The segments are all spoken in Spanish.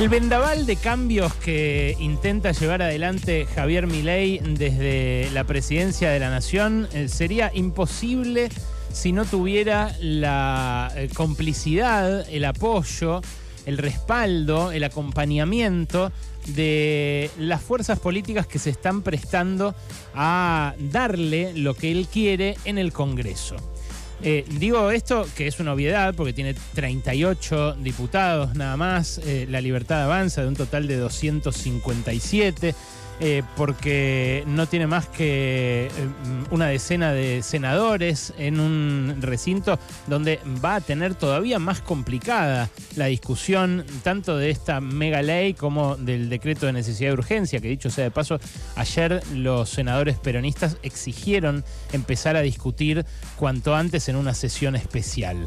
El vendaval de cambios que intenta llevar adelante Javier Milei desde la presidencia de la Nación eh, sería imposible si no tuviera la eh, complicidad, el apoyo, el respaldo, el acompañamiento de las fuerzas políticas que se están prestando a darle lo que él quiere en el Congreso. Eh, digo esto que es una obviedad porque tiene 38 diputados nada más, eh, la libertad avanza de un total de 257. Eh, porque no tiene más que eh, una decena de senadores en un recinto donde va a tener todavía más complicada la discusión tanto de esta mega ley como del decreto de necesidad de urgencia, que dicho sea de paso, ayer los senadores peronistas exigieron empezar a discutir cuanto antes en una sesión especial.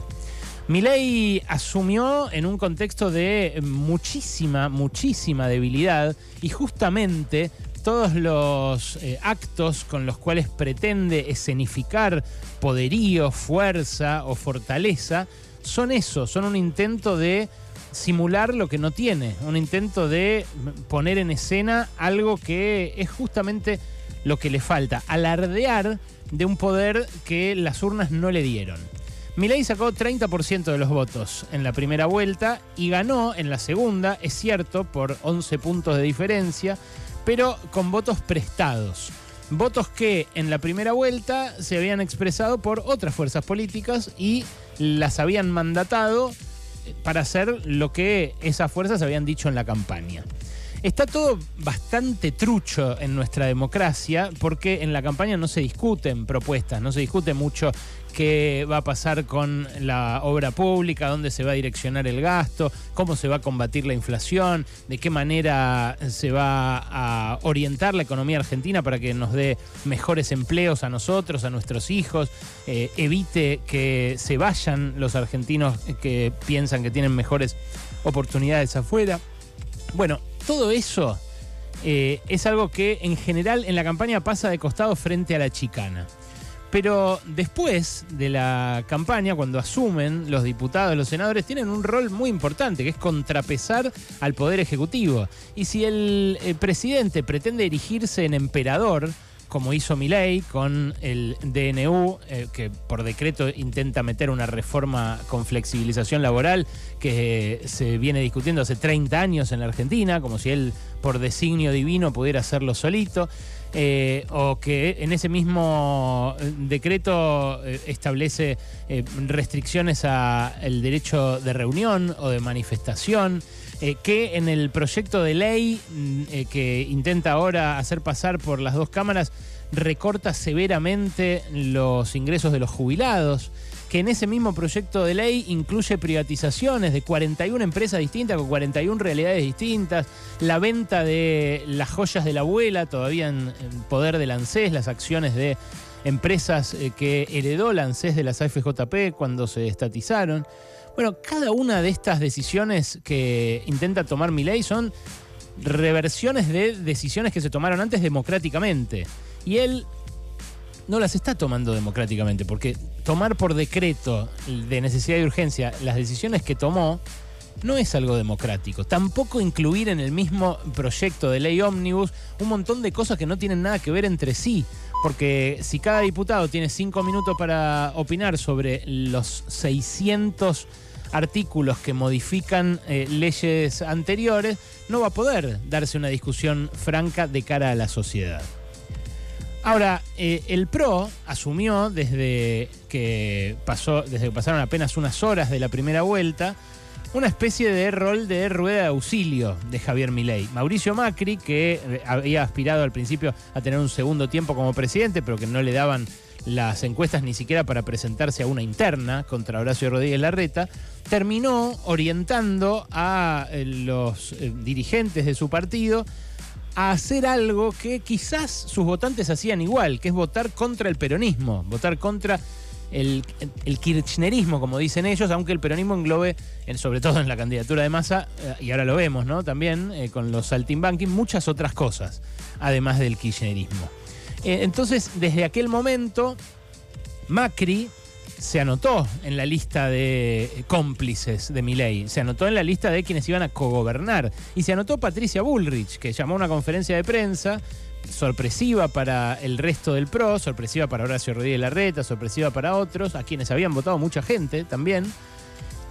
Milei asumió en un contexto de muchísima, muchísima debilidad y justamente todos los eh, actos con los cuales pretende escenificar poderío, fuerza o fortaleza son eso, son un intento de simular lo que no tiene, un intento de poner en escena algo que es justamente lo que le falta, alardear de un poder que las urnas no le dieron. Milei sacó 30% de los votos en la primera vuelta y ganó en la segunda, es cierto, por 11 puntos de diferencia, pero con votos prestados. Votos que en la primera vuelta se habían expresado por otras fuerzas políticas y las habían mandatado para hacer lo que esas fuerzas habían dicho en la campaña. Está todo bastante trucho en nuestra democracia porque en la campaña no se discuten propuestas, no se discute mucho qué va a pasar con la obra pública, dónde se va a direccionar el gasto, cómo se va a combatir la inflación, de qué manera se va a orientar la economía argentina para que nos dé mejores empleos a nosotros, a nuestros hijos, eh, evite que se vayan los argentinos que piensan que tienen mejores oportunidades afuera. Bueno, todo eso eh, es algo que en general en la campaña pasa de costado frente a la chicana. Pero después de la campaña, cuando asumen los diputados, los senadores, tienen un rol muy importante, que es contrapesar al Poder Ejecutivo. Y si el, el presidente pretende erigirse en emperador, como hizo Milei con el DNU, eh, que por decreto intenta meter una reforma con flexibilización laboral que se viene discutiendo hace 30 años en la Argentina, como si él por designio divino pudiera hacerlo solito. Eh, o que en ese mismo eh, decreto establece restricciones al derecho de reunión o de manifestación, que en el proyecto de ley mm, que intenta ahora hacer pasar por las dos cámaras recorta severamente los ingresos de los jubilados, que en ese mismo proyecto de ley incluye privatizaciones de 41 empresas distintas con 41 realidades distintas, la venta de las joyas de la abuela, todavía en, poder de ANSES, las acciones de empresas eh, que heredó la ANSES de las AFJP cuando se estatizaron. Bueno, cada una de estas decisiones que intenta tomar mi ley son reversiones de decisiones que se tomaron antes democráticamente. Y él no las está tomando democráticamente, porque tomar por decreto de necesidad y urgencia las decisiones que tomó no es algo democrático. Tampoco incluir en el mismo proyecto de ley ómnibus un montón de cosas que no tienen nada que ver entre sí. Porque si cada diputado tiene cinco minutos para opinar sobre los 600 artículos que modifican eh, leyes anteriores, no va a poder darse una discusión franca de cara a la sociedad. Ahora, eh, el PRO asumió desde que pasó, desde que pasaron apenas unas horas de la primera vuelta, una especie de rol de rueda de auxilio de Javier Milei. Mauricio Macri, que eh, había aspirado al principio a tener un segundo tiempo como presidente, pero que no le daban las encuestas ni siquiera para presentarse a una interna contra Horacio Rodríguez Larreta, terminó orientando a eh, los dirigentes de su partido a hacer algo que quizás sus votantes hacían igual, que es votar contra el peronismo, votar contra el, kirchnerismo, como dicen ellos, aunque el peronismo englobe, sobre todo en la candidatura de masa, eh, y ahora lo vemos, ¿no? También eh, con los saltimbanking, muchas otras cosas, además del kirchnerismo. Eh, entonces, desde aquel momento, Macri se anotó en la lista de cómplices de Milei, se anotó en la lista de quienes iban a cogobernar y se anotó Patricia Bullrich, que llamó a una conferencia de prensa sorpresiva para el resto del PRO, sorpresiva para Horacio Rodríguez Larreta, sorpresiva para otros, a quienes habían votado mucha gente también,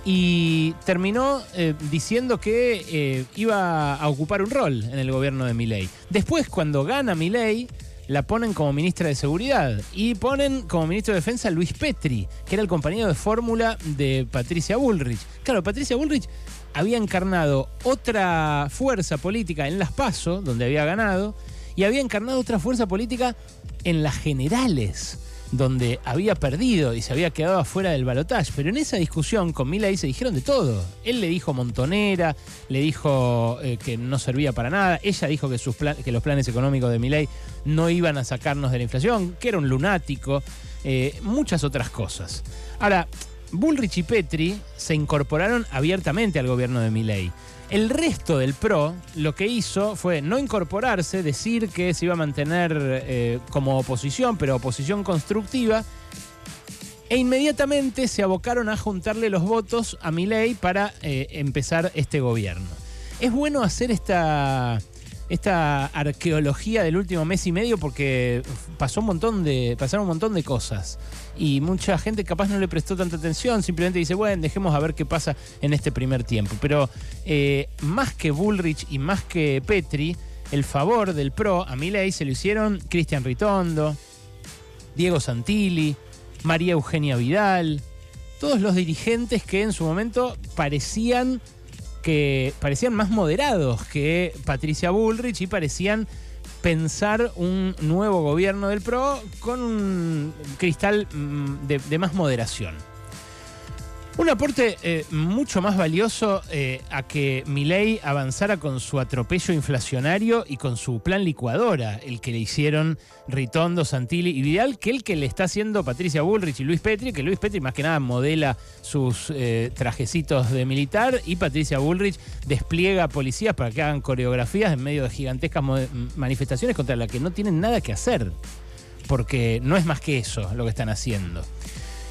y terminó eh, diciendo que eh, iba a ocupar un rol en el gobierno de Milei. Después, cuando gana Milei, la ponen como ministra de Seguridad y ponen como ministro de Defensa a Luis Petri, que era el compañero de fórmula de Patricia Bullrich. Claro, Patricia Bullrich había encarnado otra fuerza política en Las Paso, donde había ganado, y había encarnado otra fuerza política en las generales donde había perdido y se había quedado afuera del balotaje. Pero en esa discusión con Milei se dijeron de todo. Él le dijo montonera, le dijo eh, que no servía para nada. Ella dijo que, sus que los planes económicos de Milei no iban a sacarnos de la inflación, que era un lunático, eh, muchas otras cosas. Ahora, Bullrich y Petri se incorporaron abiertamente al gobierno de Milei. El resto del PRO lo que hizo fue no incorporarse, decir que se iba a mantener eh, como oposición, pero oposición constructiva, e inmediatamente se abocaron a juntarle los votos a Milei para eh, empezar este gobierno. Es bueno hacer esta esta arqueología del último mes y medio porque pasó un montón de, pasaron un montón de cosas. Y mucha gente capaz no le prestó tanta atención, simplemente dice, bueno, dejemos a ver qué pasa en este primer tiempo. Pero eh, más que Bullrich y más que Petri, el favor del PRO a Milei se lo hicieron Cristian Ritondo, Diego Santilli, María Eugenia Vidal, todos los dirigentes que en su momento parecían que parecían más moderados que Patricia Bullrich y parecían pensar un nuevo gobierno del PRO con un cristal mm, de, más moderación. Un aporte eh, mucho más valioso eh, a que Milei avanzara con su atropello inflacionario y con su plan licuadora, el que le hicieron Ritondo, Santilli y Vidal, que el que le está haciendo Patricia Bullrich y Luis Petri, que Luis Petri más que nada modela sus eh, trajecitos de militar y Patricia Bullrich despliega policías para que hagan coreografías en medio de gigantescas manifestaciones contra las que no tienen nada que hacer, porque no es más que eso lo que están haciendo.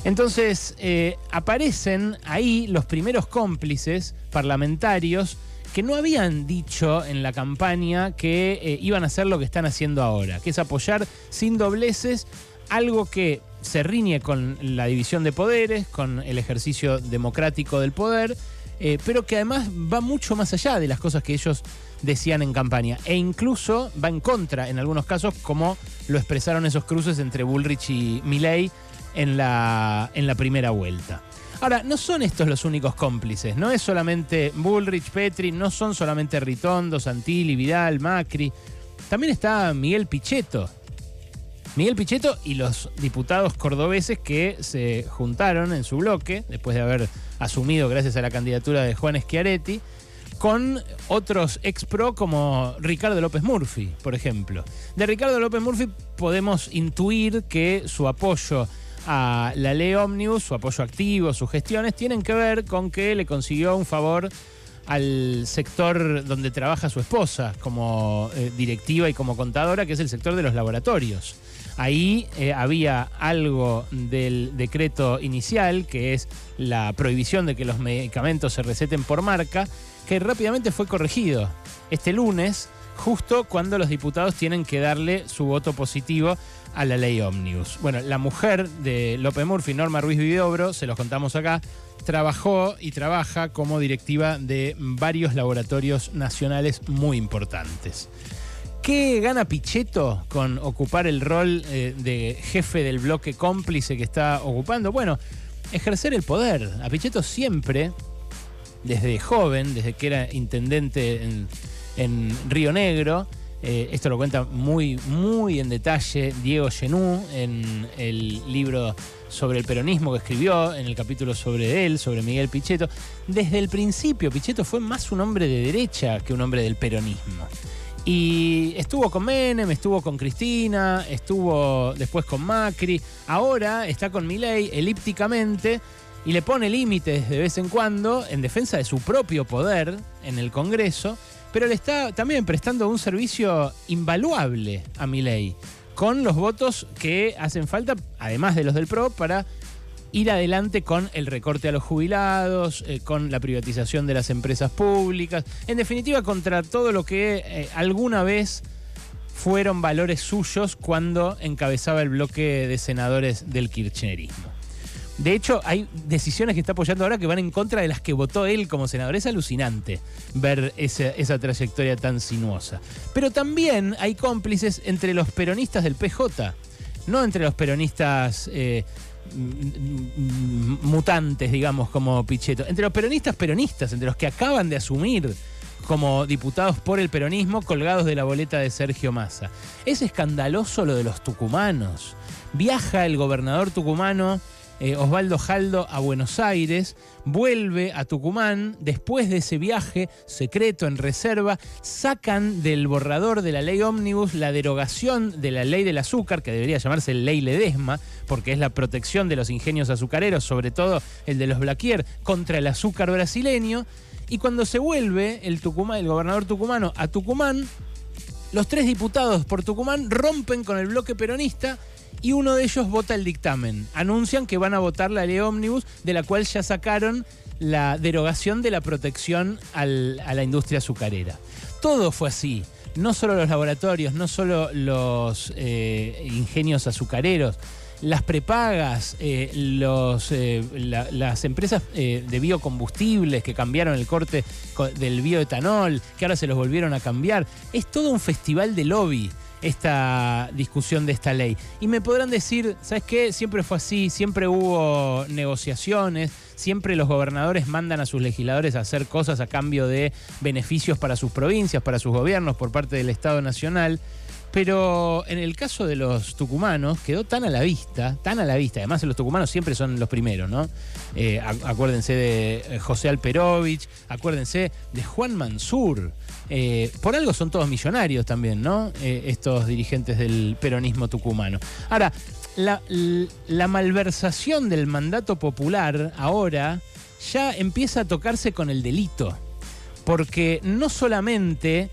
Entonces eh, aparecen ahí los primeros cómplices parlamentarios que no habían dicho en la campaña que eh, iban a hacer lo que están haciendo ahora, que es apoyar sin dobleces algo que se riñe con la división de poderes, con el ejercicio democrático del poder, eh, pero que además va mucho más allá de las cosas que ellos decían en campaña, e incluso va en contra en algunos casos, como lo expresaron esos cruces entre Bullrich y Milley en la, en la primera vuelta. Ahora, no son estos los únicos cómplices, no es solamente Bullrich, Petri, no son solamente Ritondo, Santilli, Vidal, Macri, también está Miguel Pichetto. Miguel Pichetto y los diputados cordobeses que se juntaron en su bloque, después de haber asumido gracias a la candidatura de Juan Schiaretti, con otros ex pro como Ricardo López Murphy, por ejemplo. De Ricardo López Murphy podemos intuir que su apoyo a la ley Omnibus, su apoyo activo, sus gestiones, tienen que ver con que le consiguió un favor al sector donde trabaja su esposa como eh, directiva y como contadora, que es el sector de los laboratorios. Ahí eh, había algo del decreto inicial, que es la prohibición de que los medicamentos se receten por marca, que rápidamente fue corregido. Este lunes justo cuando los diputados tienen que darle su voto positivo a la ley Omnibus. Bueno, la mujer de López Murphy, Norma Ruiz Viviobro, se los contamos acá, trabajó y trabaja como directiva de varios laboratorios nacionales muy importantes. ¿Qué gana Pichetto con ocupar el rol eh, de jefe del bloque cómplice que está ocupando? Bueno, ejercer el poder. A Pichetto siempre, desde joven, desde que era intendente en en Río Negro. Eh, esto lo cuenta muy, muy en detalle Diego Genú en el libro sobre el peronismo que escribió, en el capítulo sobre él, sobre Miguel Pichetto. Desde el principio, Pichetto fue más un hombre de derecha que un hombre del peronismo. Y estuvo con Menem, estuvo con Cristina, estuvo después con Macri, ahora está con Milei elípticamente y le pone límites de vez en cuando en defensa de su propio poder en el Congreso pero le está también prestando un servicio invaluable a Milei, con los votos que hacen falta, además de los del PRO, para ir adelante con el recorte a los jubilados, eh, con la privatización de las empresas públicas, en definitiva contra todo lo que eh, alguna vez fueron valores suyos cuando encabezaba el bloque de senadores del kirchnerismo. De hecho, hay decisiones que está apoyando ahora que van en contra de las que votó él como senador. Es alucinante ver esa, trayectoria tan sinuosa. Pero también hay cómplices entre los peronistas del PJ, no entre los peronistas eh, mutantes, digamos, como Pichetto, entre los peronistas peronistas, entre los que acaban de asumir como diputados por el peronismo colgados de la boleta de Sergio Massa. Es escandaloso lo de los tucumanos. Viaja el gobernador tucumano eh, Osvaldo Jaldo a Buenos Aires, vuelve a Tucumán, después de ese viaje secreto en reserva, sacan del borrador de la ley ómnibus la derogación de la ley del azúcar, que debería llamarse ley Ledesma, porque es la protección de los ingenios azucareros, sobre todo el de los Blaquier, contra el azúcar brasileño. Y cuando se vuelve el, Tucumán, el gobernador tucumano a Tucumán, los tres diputados por Tucumán rompen con el bloque peronista y uno de ellos vota el dictamen. Anuncian que van a votar la ley ómnibus, de la cual ya sacaron la derogación de la protección a la industria azucarera. Todo fue así. No solo los laboratorios, no solo los eh, ingenios azucareros, las prepagas, eh, los, eh, las empresas de biocombustibles que cambiaron el corte del bioetanol, que ahora se los volvieron a cambiar. Es todo un festival de lobby esta discusión de esta ley. Y me podrán decir, ¿sabes qué? Siempre fue así, siempre hubo negociaciones, siempre los gobernadores mandan a sus legisladores a hacer cosas a cambio de beneficios para sus provincias, para sus gobiernos por parte del Estado Nacional. Pero en el caso de los tucumanos quedó tan a la vista, tan a la vista. Además, los tucumanos siempre son los primeros, ¿no? Eh, acuérdense de eh, José Alperovich, acuérdense de Juan Mansur. Eh, por algo son todos millonarios también, ¿no? estos dirigentes del peronismo tucumano. Ahora, la, la malversación del mandato popular ahora ya empieza a tocarse con el delito. Porque no solamente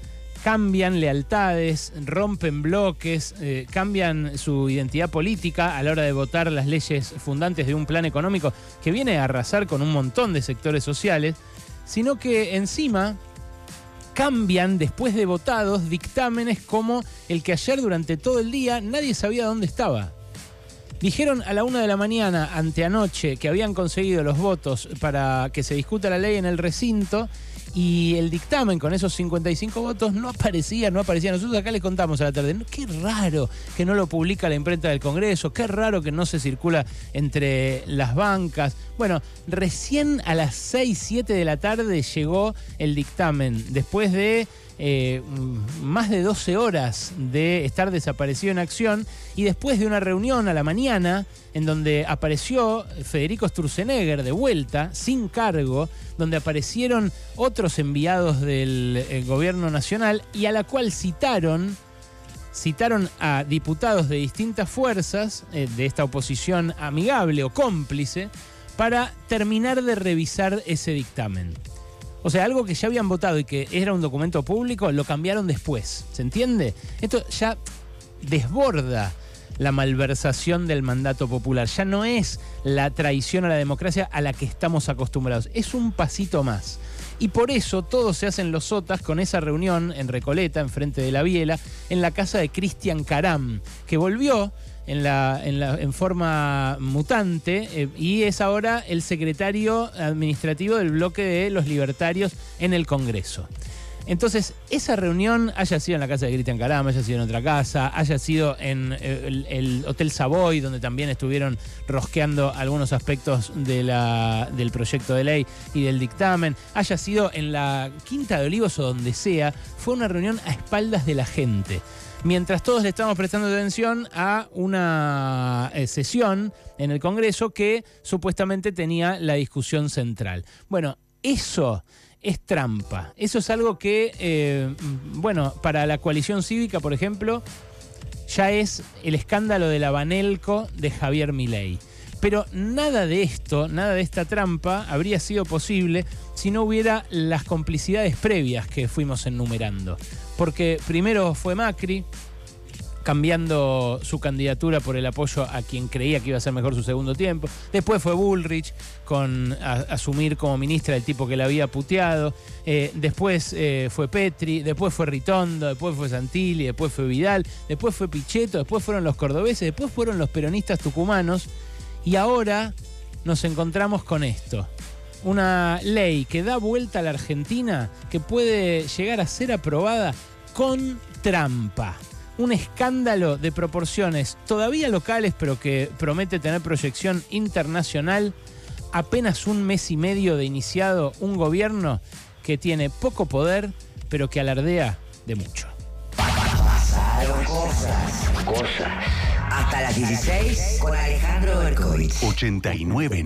cambian lealtades, rompen bloques, eh, cambian su identidad política a la hora de votar las leyes fundantes de un plan económico que viene a arrasar con un montón de sectores sociales, sino que encima cambian después de votados dictámenes como el que ayer durante todo el día nadie sabía dónde estaba. Dijeron a la una de la mañana, anteanoche, que habían conseguido los votos para que se discuta la ley en el recinto y el dictamen con esos 55 votos no aparecía, no aparecía. Nosotros acá les contamos a la tarde, qué raro que no lo publica la imprenta del Congreso, qué raro que no se circula entre las bancas. Bueno, recién a las 6, 7 de la tarde llegó el dictamen, después de eh, más de 12 horas de estar desaparecido en acción y después de una reunión a la mañana en donde apareció Federico Sturzenegger de vuelta, sin cargo, donde aparecieron otros enviados del eh, gobierno nacional y a la cual citaron citaron a diputados de distintas fuerzas eh, de esta oposición amigable o cómplice para terminar de revisar ese dictamen. O sea, algo que ya habían votado y que era un documento público, lo cambiaron después. ¿Se entiende? Esto ya desborda la malversación del mandato popular. Ya no es la traición a la democracia a la que estamos acostumbrados. Es un pasito más. Y por eso todos se hacen los sotas con esa reunión en Recoleta, enfrente de la Biela, en la casa de Cristian Caram, que volvió en, la, en, forma mutante eh, y es ahora el secretario administrativo del bloque de los libertarios en el Congreso. Entonces, esa reunión haya sido en la casa de Cristian Caramba, haya sido en otra casa, haya sido en eh, el, Hotel Savoy, donde también estuvieron rosqueando algunos aspectos de del proyecto de ley y del dictamen, haya sido en la Quinta de Olivos o donde sea, fue una reunión a espaldas de la gente mientras todos le estamos prestando atención a una eh, sesión en el Congreso que supuestamente tenía la discusión central. Bueno, eso es trampa. Eso es algo que, eh, bueno, para la coalición cívica, por ejemplo, ya es el escándalo de la Banelco de Javier Milei. Pero nada de esto, nada de esta trampa habría sido posible si no hubiera las complicidades previas que fuimos enumerando. Porque primero fue Macri, cambiando su candidatura por el apoyo a quien creía que iba a ser mejor su segundo tiempo. Después fue Bullrich con asumir como ministra el tipo que la había puteado. Eh, después eh, fue Petri, después fue Ritondo, después fue Santilli, después fue Vidal, después fue Pichetto, después fueron los cordobeses, después fueron los peronistas tucumanos. Y ahora nos encontramos con esto. Una ley que da vuelta a la Argentina que puede llegar a ser aprobada con trampa un escándalo de proporciones todavía locales, pero que promete tener proyección internacional, apenas un mes y medio de iniciado un gobierno que tiene poco poder, pero que alardea de mucho. Cosas, cosas. Hasta las 16 con Alejandro Berkovich. 89